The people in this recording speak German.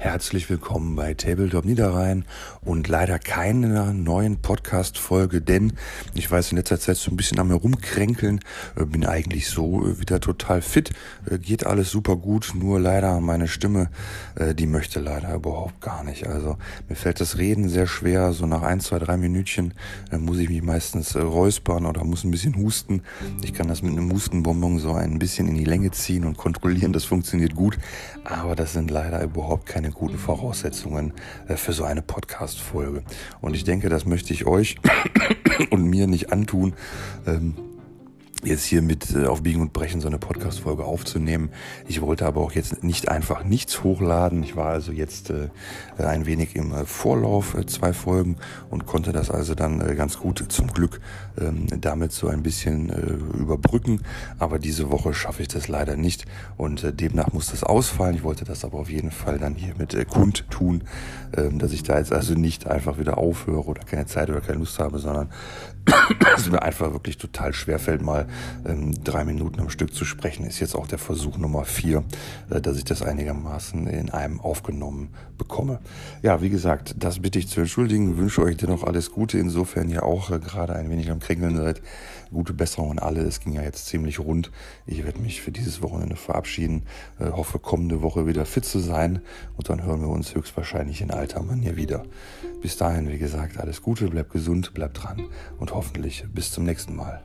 Herzlich willkommen bei Tabletop Niederrhein und leider keine neuen Podcast-Folge, denn ich weiß in letzter Zeit so ein bisschen am herumkränkeln, äh, bin eigentlich so äh, wieder total fit, äh, geht alles super gut, nur leider meine Stimme, die möchte leider überhaupt gar nicht. Also mir fällt das Reden sehr schwer, so nach ein, zwei, drei Minütchen muss ich mich meistens räuspern oder muss ein bisschen husten. Ich kann das mit einem Hustenbonbon so ein bisschen in die Länge ziehen und kontrollieren, das funktioniert gut, aber das sind leider überhaupt keine keine guten Voraussetzungen äh, für so eine Podcast-Folge. Und ich denke, das möchte ich euch und mir nicht antun. Ähm, jetzt hier mit äh, auf Biegen und Brechen so eine Podcast-Folge aufzunehmen. Ich wollte aber auch jetzt nicht einfach nichts hochladen. Ich war also jetzt äh, ein wenig im äh, Vorlauf, äh, zwei Folgen und konnte das also dann äh, ganz gut zum Glück ähm, damit so ein bisschen äh, überbrücken. Aber diese Woche schaffe ich das leider nicht und äh, demnach muss das ausfallen. Ich wollte das aber auf jeden Fall dann hier mit äh, kundtun, äh, dass ich da jetzt also nicht einfach wieder aufhöre oder keine Zeit oder keine Lust habe, sondern es mir einfach wirklich total schwer fällt, mal ähm, drei Minuten am Stück zu sprechen. Ist jetzt auch der Versuch Nummer vier, äh, dass ich das einigermaßen in einem aufgenommen bekomme. Ja, wie gesagt, das bitte ich zu entschuldigen. Wünsche euch dennoch alles Gute. Insofern ihr auch äh, gerade ein wenig am Kränkeln seid. Gute Besserung an alle. Es ging ja jetzt ziemlich rund. Ich werde mich für dieses Wochenende verabschieden. Äh, hoffe, kommende Woche wieder fit zu sein. Und dann hören wir uns höchstwahrscheinlich in alter Manier wieder. Bis dahin, wie gesagt, alles Gute, bleibt gesund, bleibt dran und hoffentlich bis zum nächsten Mal.